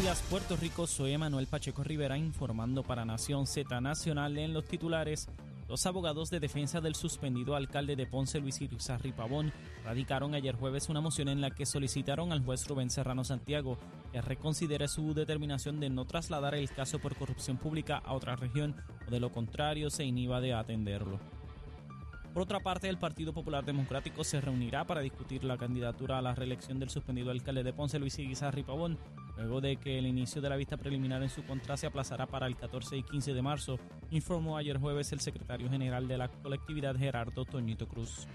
Días, Puerto Rico. Soy Emanuel Pacheco Rivera informando para Nación Z Nacional en los titulares. Los abogados de defensa del suspendido alcalde de Ponce, Luis Irizarry Pavón, radicaron ayer jueves una moción en la que solicitaron al juez Rubén Serrano Santiago que reconsidere su determinación de no trasladar el caso por corrupción pública a otra región o de lo contrario se inhiba de atenderlo. Por otra parte, el Partido Popular Democrático se reunirá para discutir la candidatura a la reelección del suspendido alcalde de Ponce, Luis Irizarry Pavón, luego de que el inicio de la vista preliminar en su contra se aplazará para el 14 y 15 de marzo, informó ayer jueves el secretario general de la colectividad Gerardo Toñito Cruz.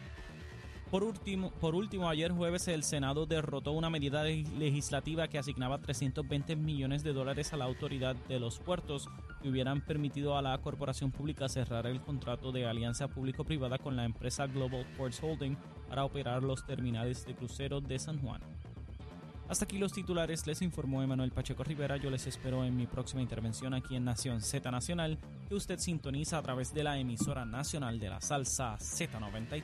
Por último, por último, ayer jueves el Senado derrotó una medida legislativa que asignaba 320 millones de dólares a la autoridad de los puertos que hubieran permitido a la corporación pública cerrar el contrato de alianza público-privada con la empresa Global Ports Holding para operar los terminales de cruceros de San Juan. Hasta aquí los titulares, les informó Emanuel Pacheco Rivera. Yo les espero en mi próxima intervención aquí en Nación Z Nacional, que usted sintoniza a través de la emisora nacional de la salsa Z93.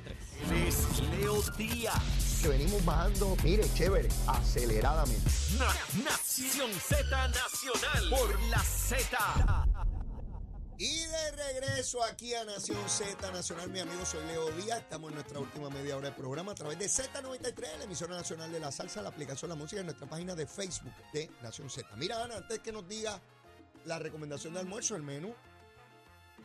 Es Leo Díaz. que venimos bajando, mire, chévere, aceleradamente. Na- Nación Z Nacional por la Z. Y de regreso aquí a Nación Z Nacional, mi amigo, soy Leo Díaz. Estamos en nuestra última media hora de programa a través de Z93, la emisora nacional de la salsa, la aplicación La Música, en nuestra página de Facebook de Nación Z. Mira, Ana, antes que nos diga la recomendación de almuerzo, el menú,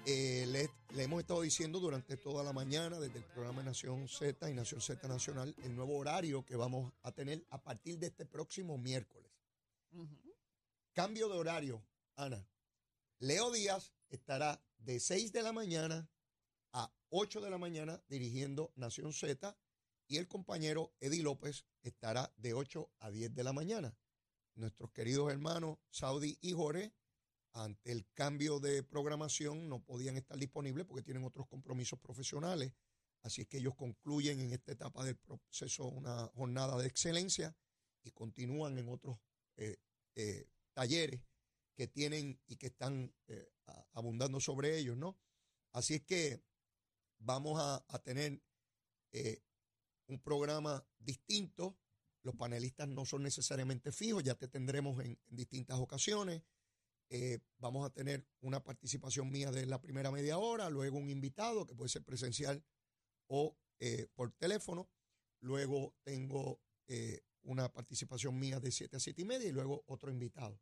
eh, le, le hemos estado diciendo durante toda la mañana, desde el programa Nación Z y Nación Z Nacional, el nuevo horario que vamos a tener a partir de este próximo miércoles. Cambio de horario, Ana. Leo Díaz estará de 6 de la mañana a 8 de la mañana dirigiendo Nación Z y el compañero Eddie López estará de 8 a 10 de la mañana. Nuestros queridos hermanos Saudi y Jorge, ante el cambio de programación, no podían estar disponibles porque tienen otros compromisos profesionales. Así es que ellos concluyen en esta etapa del proceso una jornada de excelencia y continúan en otros eh, eh, talleres que tienen y que están eh, abundando sobre ellos, ¿no? Así es que vamos a, tener un programa distinto. Los panelistas no son necesariamente fijos, ya te tendremos en, en distintas ocasiones. Eh, vamos a tener una participación mía de la primera media hora, luego un invitado que puede ser presencial o eh, por teléfono. Luego tengo eh, una participación mía de 7 a 7 y media y luego otro invitado.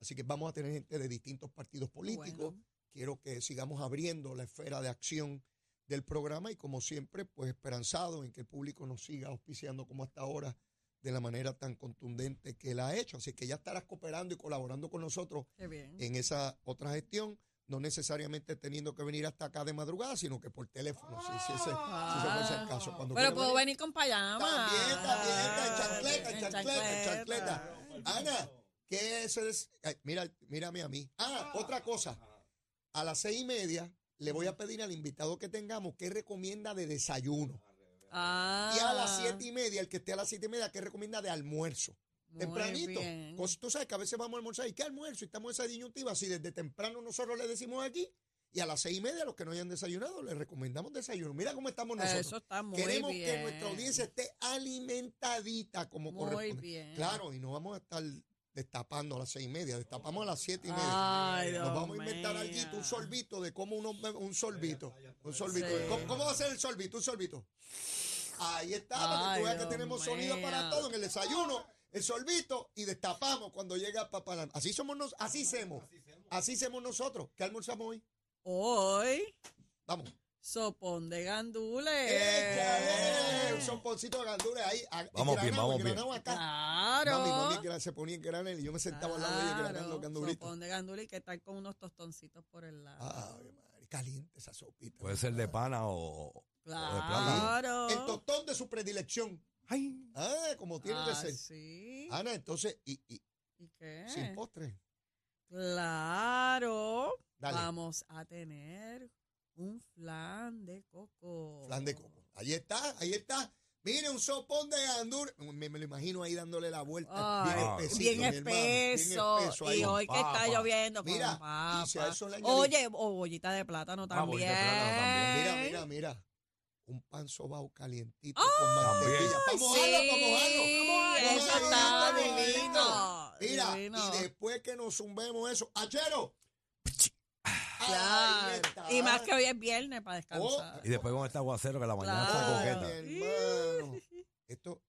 Así que vamos a tener gente de distintos partidos políticos. Bueno. Quiero que sigamos abriendo la esfera de acción del programa y como siempre, pues esperanzado en que el público nos siga auspiciando como hasta ahora de la manera tan contundente que él ha hecho. Así que ya estarás cooperando y colaborando con nosotros en esa otra gestión, no necesariamente teniendo que venir hasta acá de madrugada, sino que por teléfono, si, si ese, si ese fuese el caso. Cuando Pero puedo venir con payama. También, también, en chancleta, en En chancleta, en chancleta. chancleta. Ana, ¿qué es es? ay, mira, mírame a mí. Ah, otra cosa. A las seis y media le voy a pedir al invitado que tengamos qué recomienda de desayuno. Ah. Y a las siete y media, el que esté a las siete y media, qué recomienda de almuerzo. Muy Tempranito. bien. Cos- Tú sabes que a veces vamos a almorzar y qué almuerzo y estamos en esa disyuntiva. Si desde temprano nosotros le decimos aquí y a las seis y media los que no hayan desayunado les recomendamos desayuno. Mira cómo estamos nosotros. Eso está muy Queremos bien. que nuestra audiencia esté alimentadita como Muy corresponde. bien. Claro, y no vamos a estar destapando a las seis y media, destapamos a las siete y media. Ay, Nos vamos a inventar algo, un sorbito de cómo uno bebe un sorbito. Un sorbito. Sí. ¿Cómo, cómo va a ser el sorbito? Un sorbito. Ahí está, para que tú veas que tenemos sonido para todo en el desayuno, el sorbito y destapamos cuando llega papá. Así somos nos, así hacemos. Así hacemos nosotros. ¿Qué almorzamos hoy? Hoy, Vamos. Sopón de gandules. ¡Échale! Un soponcito de gandules ahí. a- Vamos bien, vamos bien. Claro. Mami, mami se ponía en granel y yo me sentaba al lado de ella granando los gandulitos. Sopón de gandules y que tal con unos tostoncitos por el lado. Ay, madre, caliente esa sopita. Puede ser de pana o, claro. El tostón de su predilección. Ay. Ah, como tiene que Ah, ser. sí. Ana, entonces, y, y ¿Y qué? sin postre. Claro. Dale. Vamos a tener un flan de coco. Flan de coco. Ahí está, ahí está. Mire, un sopón de gandules. Me, me lo imagino ahí dándole la vuelta. Ay, bien espesito, bien espeso. bien espeso ahí. y hoy que está lloviendo con Mira, papa. y si a eso le añadí- Oye, o bollita de plátano también. bollita de plátano también. Mira, mira, mira. Un pan sobao calientito ¡Ay! con mantequilla. Vamos vamos a. Sí, Vamos a eso está divino. Mira, divino. y después que nos zumbemos eso, ¡achero! Claro. Y más que hoy es viernes para descansar. Y después con este aguacero que la mañana Claro. está Ay, coqueta. mi hermano. Esto.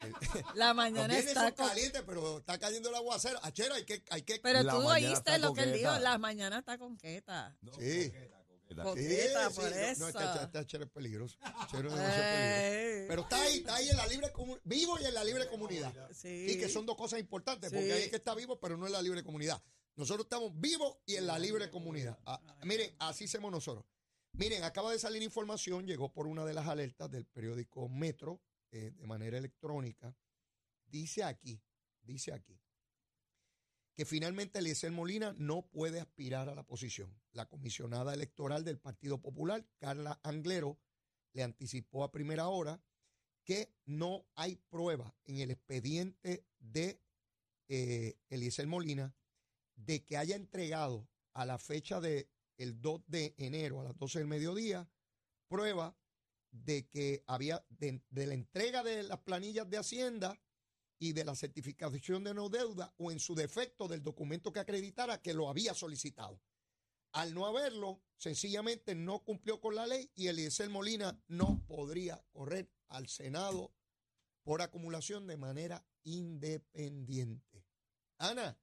La mañana está calientes, pero está cayendo el aguacero. Achero, hay que, hay que. Pero La tú mañana oíste lo que él dijo, coqueta. la mañana está conqueta. No, Sí. coqueta, coqueta. Co- Sí, coqueta, sí, por no, eso. No, este, este Achero es peligroso. Achero es demasiado peligroso. Ey. Pero está ahí, está ahí en la libre comunidad. Vivo y en la libre comunidad. Sí. Y que son dos cosas importantes, porque Sí. hay que está vivo, pero no en la libre comunidad. Nosotros estamos vivos y en la libre comunidad. Ah, miren, así somos nosotros. Miren, acaba de salir información, llegó por una de las alertas del periódico Metro, eh, de manera electrónica. Dice aquí, dice aquí, que finalmente Eliezer Molina no puede aspirar a la posición. La comisionada electoral del Partido Popular, Carla Anglero, le anticipó a primera hora que no hay prueba en el expediente de eh, Eliezer Molina de que haya entregado a la fecha de el 2 de enero a las 12 del mediodía prueba de que había de, de la entrega de las planillas de Hacienda y de la certificación de no deuda o en su defecto del documento que acreditara que lo había solicitado. Al no haberlo, sencillamente no cumplió con la ley y Eliezer Molina no podría correr al Senado por acumulación de manera independiente. Ana,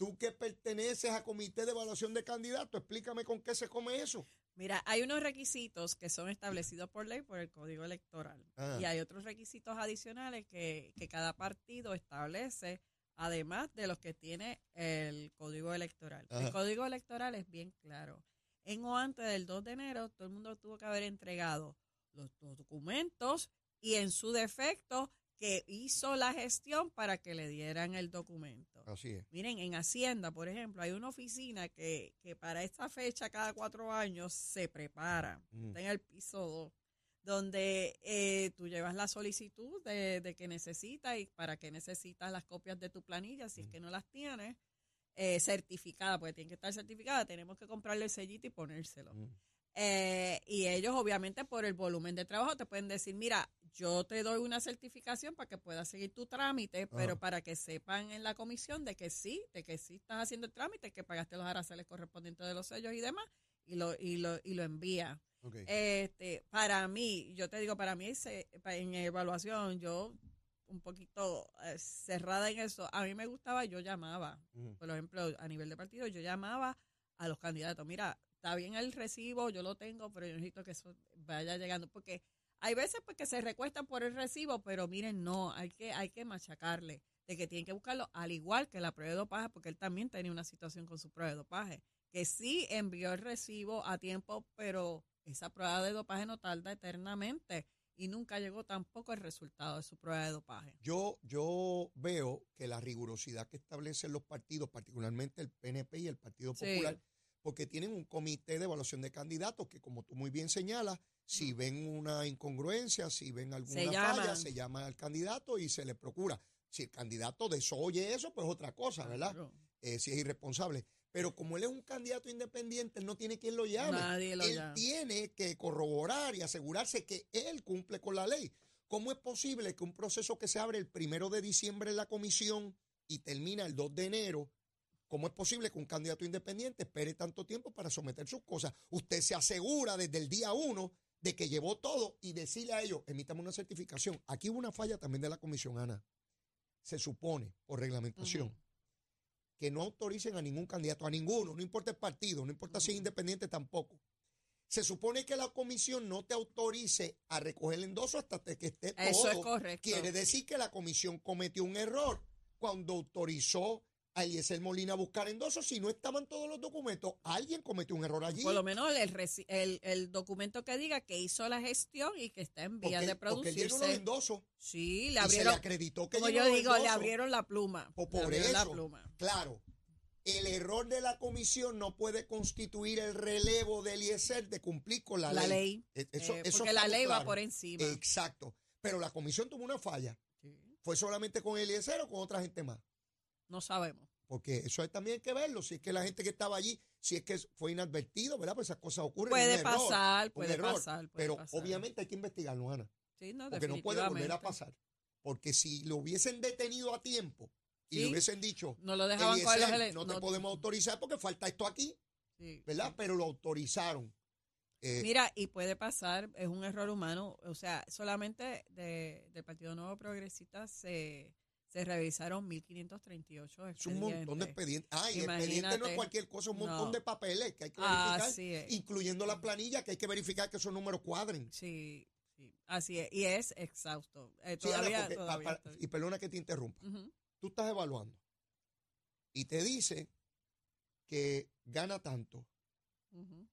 tú que perteneces a comité de evaluación de candidatos, explícame con qué se come eso. Mira, hay unos requisitos que son establecidos por ley por el Código Electoral. Ah. Y hay otros requisitos adicionales que, que cada partido establece, además de los que tiene el Código Electoral. El Código Electoral es bien claro. En o antes del 2 de enero, todo el mundo tuvo que haber entregado los documentos y en su defecto que hizo la gestión para que le dieran el documento. Así es. Miren, en Hacienda, por ejemplo, hay una oficina que, que para esta fecha, cada cuatro años, se prepara. Mm. Está en el piso 2, donde eh, tú llevas la solicitud de, de que necesitas y para qué necesitas las copias de tu planilla, si es Mm. que no las tienes, eh, certificada, porque tienen que estar certificadas, tenemos que comprarle el sellito y ponérselo. Mm. Eh, y ellos, obviamente, por el volumen de trabajo, te pueden decir, mira, yo te doy una certificación para que puedas seguir tu trámite, pero para que sepan en la comisión de que sí, de que sí estás haciendo el trámite, que pagaste los aranceles correspondientes de los sellos y demás, y lo, y lo, y lo envía. Este, para mí, yo te digo, para mí en evaluación, yo un poquito eh, cerrada en eso, a mí me gustaba, yo llamaba, por ejemplo, a nivel de partido, yo llamaba a los candidatos, mira, está bien el recibo, yo lo tengo, pero yo necesito que eso vaya llegando, porque hay veces pues, que se recuestan por el recibo, pero miren, no, hay que, hay que machacarle, de que tienen que buscarlo, al igual que la prueba de dopaje, porque él también tenía una situación con su prueba de dopaje, que sí envió el recibo a tiempo, pero esa prueba de dopaje no tarda eternamente y nunca llegó tampoco el resultado de su prueba de dopaje. Yo, yo veo que la rigurosidad que establecen los partidos, particularmente el PNP y el Partido Sí. Porque tienen un comité de evaluación de candidatos que, como tú muy bien señalas, si ven una incongruencia, si ven alguna Se falla, se llama al candidato y se le procura. Si el candidato desoye eso, pues otra cosa, ¿verdad? Claro. Eh, si es irresponsable. Pero como él es un candidato independiente, él no tiene quien lo llame. Nadie lo él llama. tiene que corroborar y asegurarse que él cumple con la ley. ¿Cómo es posible que un proceso que se abre el primero de diciembre en la comisión y termina el 2 de enero, cómo es posible que un candidato independiente espere tanto tiempo para someter sus cosas? Usted se asegura desde el día uno de que llevó todo y decirle a ellos, emítame una certificación. Aquí hubo una falla también de la comisión, Ana. Se supone, por reglamentación, que no autoricen a ningún candidato, a ninguno, no importa el partido, no importa si es independiente tampoco. Se supone que la comisión no te autorice a recoger el endoso hasta que esté todo. Eso es correcto. Quiere decir que la comisión cometió un error cuando autorizó a Eliezer Molina a buscar endosos. Si no estaban todos los documentos, alguien cometió un error allí. Por lo menos el, reci- el, el documento que diga que hizo la gestión y que está en porque, vías de porque él llenó los producirse. endosos Sí, le y se le abrieron, acreditó que como yo digo, le abrieron la pluma. Le por abrieron la eso, pluma. claro, el error de la comisión no puede constituir el relevo de Eliezer de cumplir con la, La ley. E- Eso, Eh, eso porque la ley va por encima. Exacto. Pero la comisión tuvo una falla. Sí. ¿Fue solamente con Eliezer o con otra gente más? No sabemos. Porque eso hay también hay que verlo. Si es que la gente que estaba allí, si es que fue inadvertido, ¿verdad? Pues esas cosas ocurren. Puede error, pasar, puede error. pasar. puede Pero pasar. obviamente hay que investigarlo, Ana. Sí, no, Porque no puede volver a pasar. Porque si lo hubiesen detenido a tiempo, y Sí. le hubiesen dicho, No lo dejaban coger los "Eliezer, ele- no te no- podemos autorizar porque falta esto aquí, Sí, ¿verdad? Pero lo autorizaron. Eh, Mira, y puede pasar, es un error humano, o sea, solamente de, del Partido Nuevo Progresista se, se revisaron 1.538 es un montón de expedientes. Ah, y expediente no es cualquier cosa, un montón No. de papeles que hay que verificar, Así es. incluyendo la planilla que hay que verificar que esos números cuadren. Sí, sí, así es, y es exhausto. Eh, Sí, Ana, todavía, porque, todavía ah, para- y perdona que te interrumpa. Ujú. Tú estás evaluando y te dice que gana tanto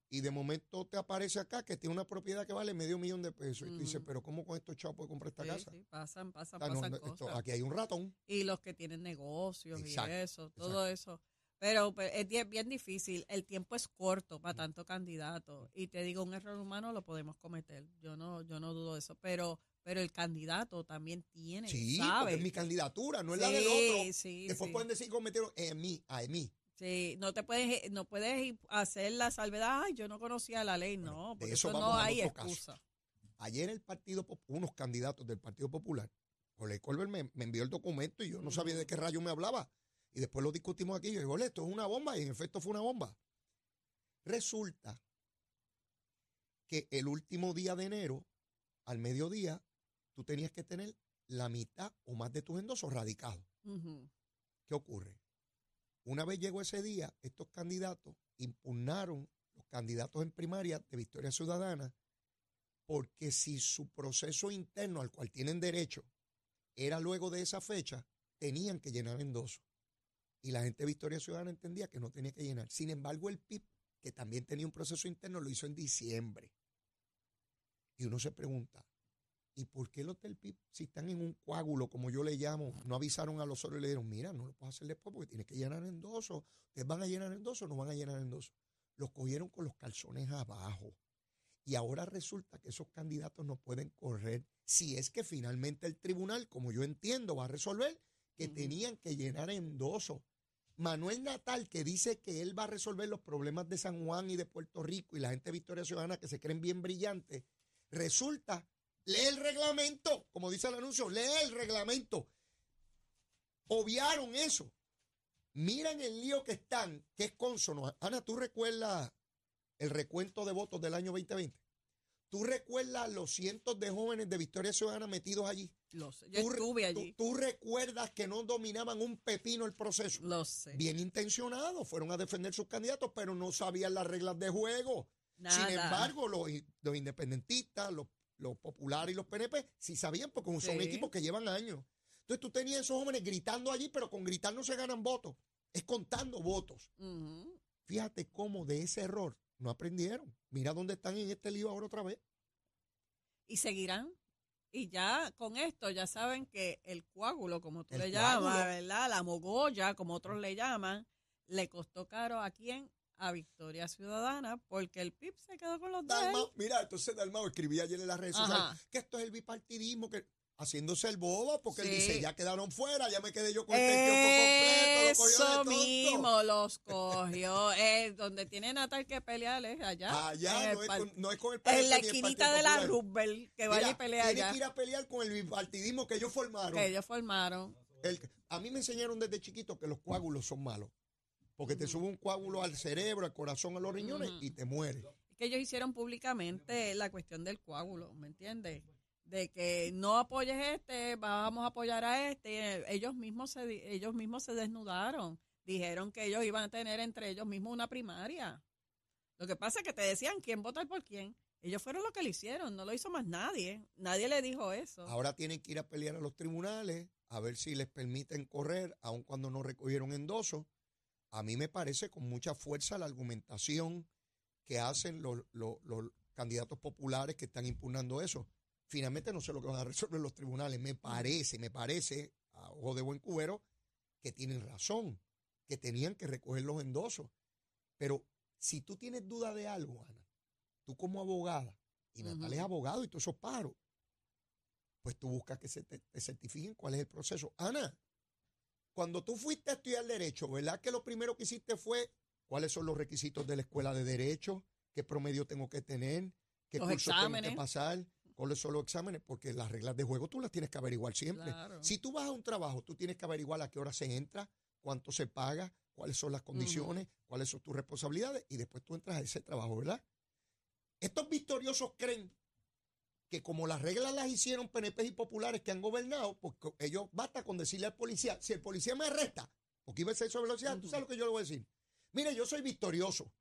Y de momento te aparece acá que tiene una propiedad que vale medio millón de pesos. Y tú dices, pero ¿cómo con estos chavos puede comprar esta Sí, casa? sí, pasan, pasan, O sea, no, pasan no, esto- cosas. aquí hay un ratón. Y los que tienen negocios Exacto, y eso, todo eso. Pero pues, es bien, bien difícil. El tiempo es corto para tanto candidato. Y te digo, un error humano lo podemos cometer. Yo no, yo no dudo de eso. Pero, pero el candidato también tiene, Sí, sabe. porque es mi candidatura, no es sí, la del otro. sí, Después sí. pueden decir que cometieron en mí, a mí. Sí, no te puedes, no puedes hacer la salvedad, ay, yo no conocía la ley, no, de porque eso eso, no hay excusa. Ayer el partido, unos candidatos del Partido Popular, Jorge Colbert me, me envió el documento y yo no sabía de qué rayo me hablaba. Y después lo discutimos aquí. Yo digo, "Ole, esto es una bomba. Y en efecto fue una bomba. Resulta que el último día de enero, al mediodía, tú tenías que tener la mitad o más de tus endosos radicados. ¿Qué ocurre? Una vez llegó ese día, estos candidatos impugnaron los candidatos en primaria de Victoria Ciudadana porque si su proceso interno al cual tienen derecho era luego de esa fecha, tenían que llenar endosos. Y la gente de Victoria Ciudadana entendía que no tenía que llenar. Sin embargo, el PIB, que también tenía un proceso interno, lo hizo en diciembre. Y uno se pregunta, ¿y por qué los del PIB, si están en un coágulo, como yo le llamo, no avisaron a los otros y le dijeron, mira, no lo puedo hacer después porque tienes que llenar endosos? ¿Ustedes van a llenar endosos o no van a llenar endosos? Los cogieron con los calzones abajo. Y ahora resulta que esos candidatos no pueden correr si es que finalmente el tribunal, como yo entiendo, va a resolver que tenían que llenar endosos. Manuel Natal, que dice que él va a resolver los problemas de San Juan y de Puerto Rico y la gente de Victoria Ciudadana que se creen bien brillantes, resulta, lee el reglamento, como dice el anuncio, lee el reglamento. Obviaron eso. Miran el lío que están, que es consono. Ana, ¿tú recuerdas el recuento de votos del año 2020? ¿Tú recuerdas los cientos de jóvenes de Victoria Ciudadana metidos allí? Lo sé. Yo ¿Tú re- estuve tú- allí. ¿Tú, recuerdas que no dominaban un pepino el proceso? Lo sé. Bien intencionados, fueron a defender sus candidatos, pero no sabían las reglas de juego. Nada. Sin embargo, los, los independentistas, los, los populares y los PNP sí sabían porque son Sí. equipos que llevan años. Entonces tú tenías esos jóvenes gritando allí, pero con gritar no se ganan votos, es contando votos. Fíjate cómo de ese error no aprendieron. Mira dónde están en este lío ahora otra vez. Y seguirán. Y ya con esto ya saben que el coágulo, como tú El le llamas, coágulo. ¿verdad? La mogolla, como otros le llaman, le costó caro a quién? A Victoria Ciudadana, porque el PIB se quedó con los. Dalmau, mira, entonces Dalmau escribía ayer en las redes Ajá. sociales que esto es el bipartidismo, que haciéndose el bobo, porque él dice, ya quedaron fuera, ya me quedé yo con este kiosco completo, lo cogió Eso mismo los cogió. Eh, donde tiene Natal que pelear es allá. Allá en, el no es, con, no es con el en PNP la ni el esquinita Partido de la. Roosevelt, que vaya y Mira, pelea tiene allá. que ir a pelear con el bipartidismo que ellos formaron. Que ellos formaron. El- a mí me enseñaron desde chiquito que los coágulos son malos. Porque te sube un coágulo al cerebro, al corazón, a los riñones y te mueres. que ellos hicieron públicamente la cuestión del coágulo, ¿me entiendes? De que no apoyes este, vamos a apoyar a este. Ellos mismos se, ellos mismos se desnudaron. Dijeron que ellos iban a tener entre ellos mismos una primaria. Lo que pasa es que te decían quién votar por quién. Ellos fueron los que lo hicieron, no lo hizo más nadie. Nadie le dijo eso. Ahora tienen que ir a pelear a los tribunales a ver si les permiten correr, aun cuando no recogieron endosos. A mí me parece con mucha fuerza la argumentación que hacen los, los- los candidatos populares que están impugnando eso. Finalmente no sé lo que van a resolver los tribunales. Me parece, me parece, a ojo de buen cubero, que tienen razón, que tenían que recoger los endosos. Pero si tú tienes duda de algo, Ana, tú como abogada, y Natal es abogado y todos esos pájaros, pues tú buscas que se te, te certifiquen cuál es el proceso. Ana, cuando tú fuiste a estudiar Derecho, ¿verdad que lo primero que hiciste fue cuáles son los requisitos de la escuela de Derecho? ¿Qué promedio tengo que tener? ¿Qué Los cursos tengo exámenes. que pasar? coge solo exámenes porque las reglas de juego tú las tienes que averiguar siempre. Claro. Si tú vas a un trabajo, tú tienes que averiguar a qué hora se entra, cuánto se paga, cuáles son las condiciones, cuáles son tus responsabilidades y después tú entras a ese trabajo, ¿verdad? Estos victoriosos creen que como las reglas las hicieron PNP y populares que han gobernado, pues ellos basta con decirle al policía, si el policía me arresta, porque iba a ser sobre velocidad, tú sabes lo que yo le voy a decir. Mire, yo soy victorioso.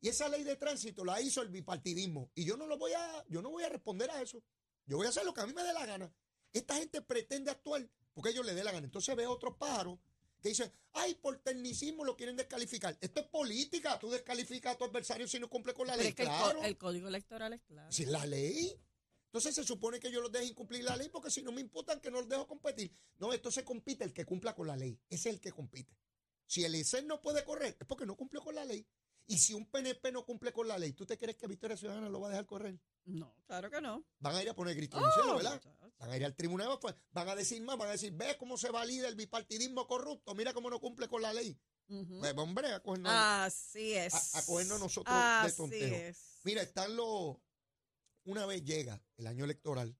Y esa ley de tránsito la hizo el bipartidismo. Y yo no lo voy a, yo no voy a responder a eso. Yo voy a hacer lo que a mí me dé la gana. Esta gente pretende actuar porque ellos les dé la gana. Entonces ve otros pájaros que dicen, ay, por tecnicismo lo quieren descalificar. Esto es política. Tú descalificas a tu adversario si no cumple con la Pero ley. es que el, claro. el código electoral es claro. Si la ley. Entonces se supone que yo los deje incumplir la ley porque si no me imputan que no los dejo competir. No, esto se compite el que cumpla con la ley. Es el que compite. Si el ICER no puede correr, es porque no cumplió con la ley. Y si un PNP no cumple con la ley, ¿tú te crees que Victoria Ciudadana lo va a dejar correr? No, claro que no. Van a ir a poner gritos en el cielo, Oh, ¿verdad? Van a ir al tribunal, pues, van a decir más, van a decir, ¿ves cómo se valida el bipartidismo corrupto? Mira cómo no cumple con la ley. Ujú. Pues, hombre, a cogernos, Así es. a- a cogernos nosotros de Así tontejo. es. Mira, están los. Una vez llega el año electoral,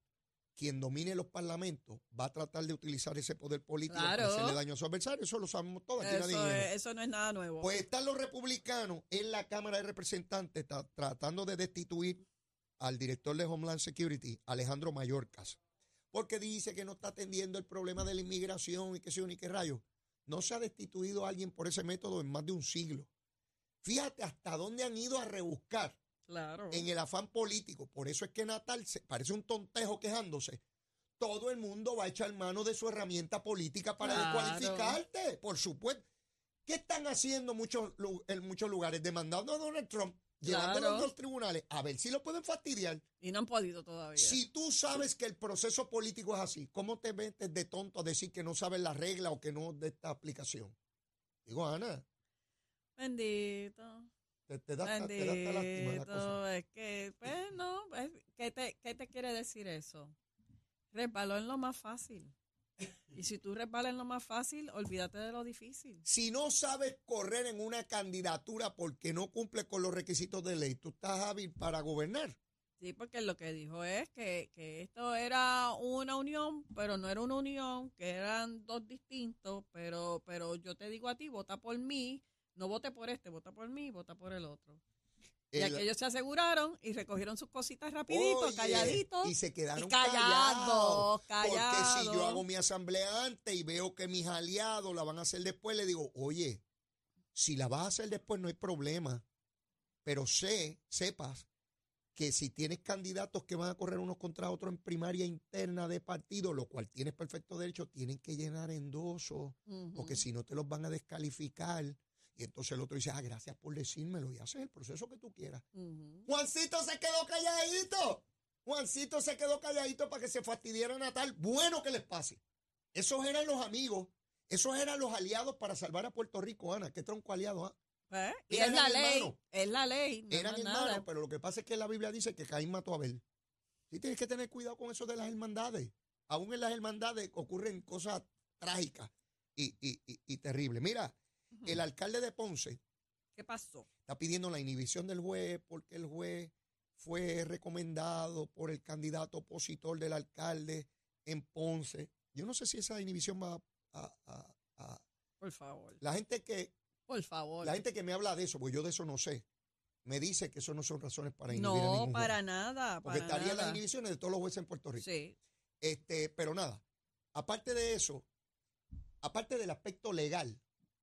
quien domine los parlamentos va a tratar de utilizar ese poder político Claro. para hacerle daño a su adversario. Eso lo sabemos todos. Aquí Eso, es- eso no es nada nuevo. Pues están los republicanos en la Cámara de Representantes ta- tratando de destituir al director de Homeland Security, Alejandro Mayorkas, porque dice que no está atendiendo el problema de la inmigración y que yo ni qué rayo. No se ha destituido a alguien por ese método en más de un siglo. Fíjate hasta dónde han ido a rebuscar claro. en el afán político. Por eso es que Natal se, parece un tontejo quejándose. Todo el mundo va a echar mano de su herramienta política para Claro. descualificarte, por supuesto. ¿Qué están haciendo muchos, en muchos lugares? Demandando a Donald Trump, llevándolo Claro. a los tribunales, a ver si lo pueden fastidiar. Y no han podido todavía. Si tú sabes que el proceso político es así, ¿cómo te metes de tonto a decir que no sabes la regla o que no de esta aplicación? Digo, Ana, Bendito. Te, te da, hasta- te da hasta lástima la cosa. Bendito. Es que, pues, no. es- ¿qué, te, ¿Qué te quiere decir eso? Resbaló en lo más fácil. Y si tú resbalas en lo más fácil, olvídate de lo difícil. Si no sabes correr en una candidatura porque no cumple con los requisitos de ley, tú estás hábil para gobernar. Sí, porque lo que dijo es que, que esto era una unión, pero no era una unión, que eran dos distintos, pero, pero yo te digo a ti, vota por mí, no vote por este, vota por mí, vota por el otro. Y El- aquellos se aseguraron y recogieron sus cositas rapidito, Oye, calladitos. Y se quedaron y callados, Porque si yo callados. hago mi asamblea antes y veo que mis aliados la van a hacer después, le digo, oye, si la vas a hacer después no hay problema. Pero sé, sepas que si tienes candidatos que van a correr unos contra otros en primaria interna de partido, lo cual tienes perfecto derecho, tienen que llenar endosos, Ujú. porque si no te los van a descalificar. Y entonces el otro dice, ah, gracias por decírmelo y haces el proceso que tú quieras. Juancito se quedó calladito. Juancito se quedó calladito para que se fastidiara Natal. Bueno que les pase. Esos eran los amigos. Esos eran los aliados para salvar a Puerto Rico, Ana. Qué tronco aliado, ¿ah? Pues, y es la ley, es la ley, no Eran hermanos, nada. pero lo que pasa es que la Biblia dice que Caín mató a Abel. Sí tienes que tener cuidado con eso de las hermandades. Aún en las hermandades ocurren cosas trágicas y, y, y- y terribles. Mira. El alcalde de Ponce ¿Qué pasó? está pidiendo la inhibición del juez porque el juez fue recomendado por el candidato opositor del alcalde en Ponce. Yo no sé si esa inhibición va a... a- a- Por favor, la gente que por favor. la gente que me habla de eso, porque yo de eso no sé, me dice que eso no son razones para inhibir a no, ningún para juez. nada, Porque para estarían las inhibiciones de todos los jueces en Puerto Rico. Sí, Este, pero nada, aparte de eso, aparte del aspecto legal,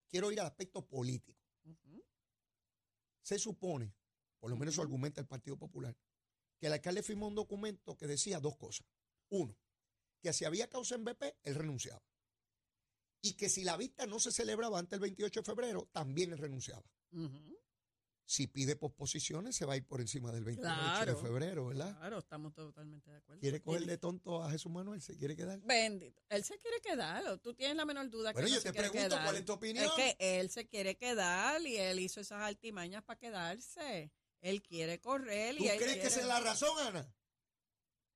quiero ir al aspecto político. Se supone, por lo menos eso argumenta el Partido Popular, que el alcalde firmó un documento que decía dos cosas. Uno, que si había causa en BP, él renunciaba. Y que si la vista no se celebraba antes del 28 de febrero, también él renunciaba. Si pide posposiciones, se va a ir por encima del 28 de Claro. febrero, ¿verdad? Claro, estamos totalmente de acuerdo. ¿Quiere coger Dime. de tonto a Jesús Manuel? ¿Se quiere quedar? Bendito. Él se quiere quedar. Tú tienes la menor duda Bueno, que yo no se te quiere pregunto, quedar. ¿cuál es tu opinión? Es que él se quiere quedar y él hizo esas altimañas para quedarse. Él quiere correr ¿Tú y él crees que esa es la razón, Ana?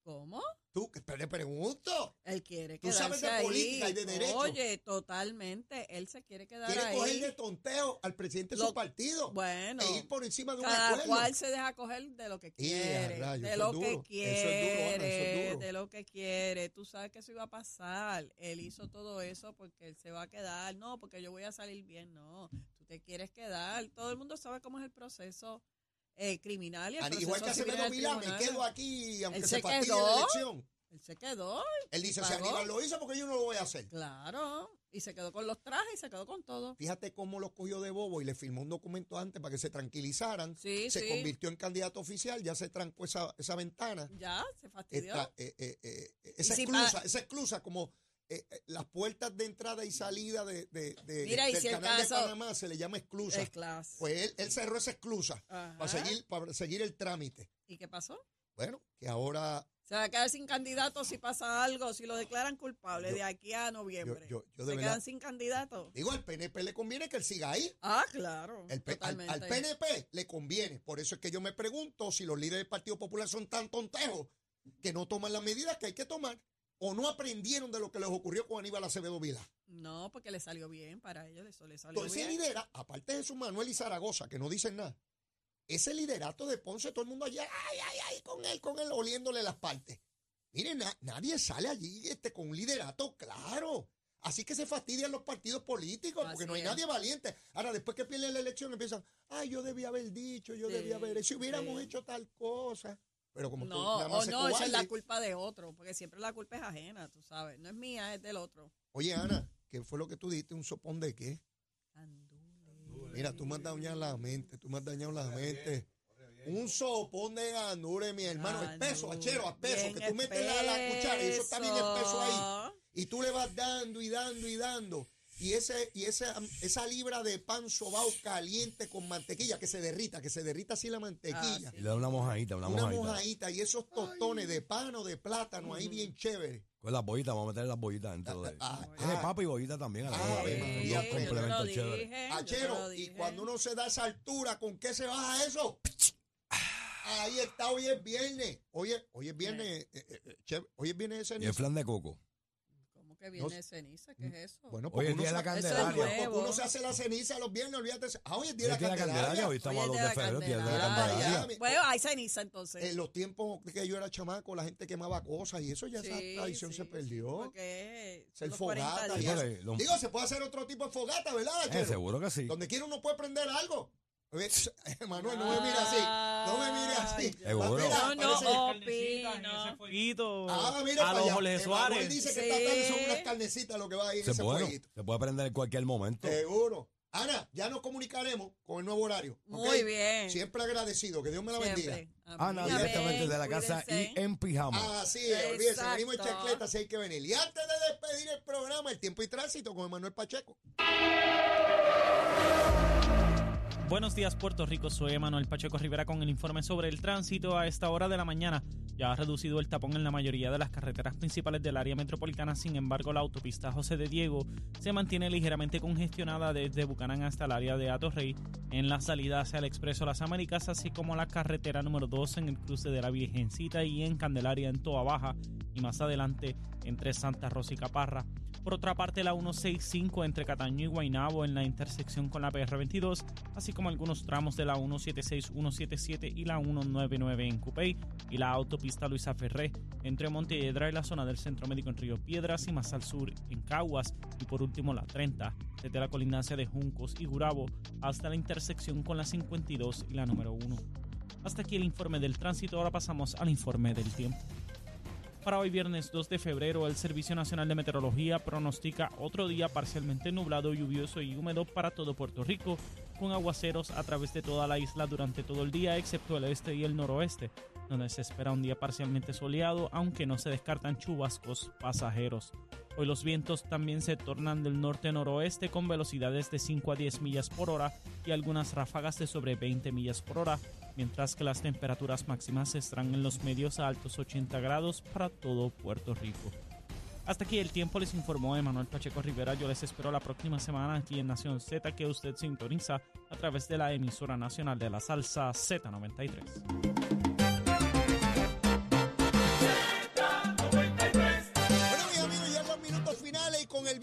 ¿Cómo? Tú, que te pregunto. Él quiere Tú quedarse sabes de ahí. política y de derecho. Oye, totalmente. Él se quiere quedar Quiere ahí. coger de tonteo al presidente de Lo- su partido Bueno, e ir por encima de un cada acuerdo. cual se deja coger de lo que quiere, rayos, de lo es que duro, eso es duro, eso es quiere, duro. de lo que quiere. Tú sabes que eso iba a pasar. Él hizo todo eso porque él se va a quedar. No, porque yo voy a salir bien. No, tú te quieres quedar. Todo el mundo sabe cómo es el proceso eh, criminal y el Al Igual que Acevedo Vilá, me quedo aquí aunque se, se fastidie la elección. Él se quedó. Él dice, si. Aníbal lo hizo, porque yo no lo voy a hacer? Claro. Y se quedó con los trajes y se quedó con todo. Fíjate cómo lo cogió de bobo y le firmó un documento antes para que se tranquilizaran. Sí, se sí. convirtió en candidato oficial, ya se trancó esa, esa ventana. Ya, se fastidió. Esta, eh, eh, eh, esa, si exclusa, esa exclusa como eh, eh, las puertas de entrada y salida de, de- de- Mira, y del si canal caso- de Panamá se le llama exclusa. Pues él, él cerró esa exclusa Ajá. para seguir, para seguir el trámite. ¿Y qué pasó? Bueno, que ahora Se va a quedar sin candidato si pasa algo, si lo declaran culpable Yo- de aquí a noviembre. yo- yo de se verdad- quedan sin candidato. Digo, al PNP le conviene que él siga ahí. Ah, claro. El al, al PNP le conviene. Por eso es que yo me pregunto si los líderes del Partido Popular son tan tontejos que no toman las medidas que hay que tomar o no aprendieron de lo que les ocurrió con Aníbal Acevedo Vila. No, porque le salió bien para ellos, eso le salió Entonces bien. lidera, aparte de Jesús Manuel y Zaragoza, que no dicen nada, ese liderato de Ponce, todo el mundo allá, ay, ay, ay, con él, con él, oliéndole las partes. Miren, na- nadie sale allí este, con un liderato claro. Así que se fastidian los partidos políticos, porque no hay es. nadie valiente. Ahora, después que pierden la elección, empiezan, ay, yo debía haber dicho, yo Sí, debía haber, si hubiéramos sí. hecho tal cosa. Pero como tú No, nada más o no, esa es la culpa de otro, porque siempre la culpa es ajena, tú sabes. No es mía, es del otro. Oye, Ana, ¿qué fue lo que tú diste? ¿Un sopón de qué? Andule. Mira, tú me has dañado la mente, tú me has dañado la mente. Un sopón de ganure, mi hermano, espeso, achero, espeso, Bien que tú metes la, la cuchara y eso está bien espeso ahí. Y tú le vas dando y dando y dando. Y, ese, y esa, esa libra de pan sobao caliente con mantequilla, que se derrita, que se derrita así la mantequilla. Ah, Y le da una mojadita, una, Una mojadita. mojadita y esos tostones de pan o de plátano ahí bien chévere. Con las bollitas, vamos a meter las bollitas dentro de. Ah, Tiene ah. papa y bollita también a la Ah, vez. Achero, y cuando uno se da esa altura, ¿con qué se baja eso? Ahí está, hoy es viernes. Hoy es, hoy es viernes, eh, eh, eh, hoy es viernes de Y el flan de coco. ¿Cómo que viene No- ceniza? ¿Qué es eso? Bueno, Hoy es día de la Candelaria. porque uno se hace la ceniza los viernes, olvídate. Ah, hoy es día de la de la Candelaria, hoy estamos a Hoy 2 es de febrero, día de la Candelaria. Bueno, hay ceniza entonces. En los tiempos que yo era chamaco, la gente quemaba cosas y eso ya esa tradición sí, se perdió. el son los 40 fogata Digo, se puede hacer otro tipo de fogata, ¿verdad, Eh, seguro que sí. Donde quiera uno puede prender algo. Manuel, no me mire así. No me mire así. Seguro. Mira, No, no, opino. a Ah, mira, los para allá. Jorge Emanuel Suárez. dice que Sí. está tan son unas carnecitas lo que va a ir Se ese puede, fueguito. se puede prender en cualquier momento. Seguro. Ana, ya nos comunicaremos con el nuevo horario. Muy bien. Siempre agradecido. Que Dios me la bendiga. Siempre. Ana, directamente de la casa Cuídense. y en pijama. Así es, olvídese, venimos en chancleta si hay que venir. Y antes de despedir el programa, el tiempo y tránsito con Emanuel Pacheco. Buenos días Puerto Rico, soy Manuel Pacheco Rivera con el informe sobre el tránsito a esta hora de la mañana. Ya ha reducido el tapón en la mayoría de las carreteras principales del área metropolitana, sin embargo la autopista José de Diego se mantiene ligeramente congestionada desde Bucanán hasta el área de Atorrey, en la salida hacia el Expreso Las Américas, así como la carretera número 2 en el cruce de la Virgencita y en Candelaria en Toa Baja y más adelante entre Santa Rosa y Caparra. Por otra parte, la 165 entre Cataño y Guaynabo en la intersección con la PR22, así como algunos tramos de la 176, 177 y la 199 en Cupey y la autopista Luisa Ferré entre Montelledra y la zona del Centro Médico en Río Piedras y más al sur en Caguas y por último la 30 desde la colindancia de Juncos y Gurabo hasta la intersección con la 52 y la número 1. Hasta aquí el informe del tránsito, ahora pasamos al informe del tiempo. Para hoy viernes 2 de febrero, el Servicio Nacional de Meteorología pronostica otro día parcialmente nublado, lluvioso y húmedo para todo Puerto Rico, con aguaceros a través de toda la isla durante todo el día, excepto el este y el noroeste, donde se espera un día parcialmente soleado, aunque no se descartan chubascos pasajeros. Hoy los vientos también se tornan del norte-noroeste con velocidades de 5 a 10 millas por hora y algunas ráfagas de sobre 20 millas por hora, mientras que las temperaturas máximas estarán en los medios a altos 80 grados para todo Puerto Rico. Hasta aquí el tiempo, les informó Emanuel Pacheco Rivera. Yo les espero la próxima semana aquí en Nación Z, que usted sintoniza a través de la emisora nacional de la salsa Z93.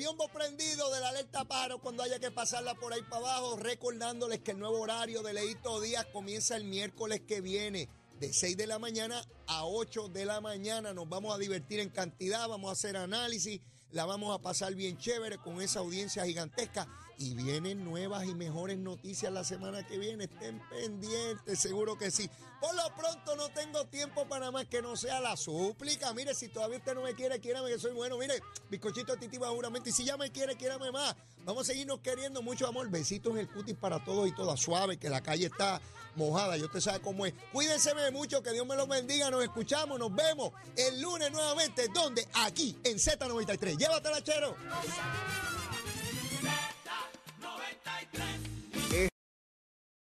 Biombo prendido de la alerta paro cuando haya que pasarla por ahí para abajo, recordándoles que el nuevo horario de Leito Díaz comienza el miércoles que viene. De 6 de la mañana a 8 de la mañana nos vamos a divertir en cantidad, vamos a hacer análisis, la vamos a pasar bien chévere con esa audiencia gigantesca y vienen nuevas y mejores noticias la semana que viene. Estén pendientes, seguro que sí. Por lo pronto no tengo tiempo para más que no sea la súplica. Mire, si todavía usted no me quiere, quiérame que soy bueno. Mire, bizcochito titi juramento. Y si ya me quiere, quiérame más. Vamos a seguirnos queriendo mucho amor. Besitos en el cutis para todos y todas. Suave, que la calle está mojada. Y usted sabe cómo es. Cuídense mucho, que Dios me los bendiga. Nos escuchamos, nos vemos el lunes nuevamente. ¿Dónde? Aquí, en Z93. Llévatela, chero. 93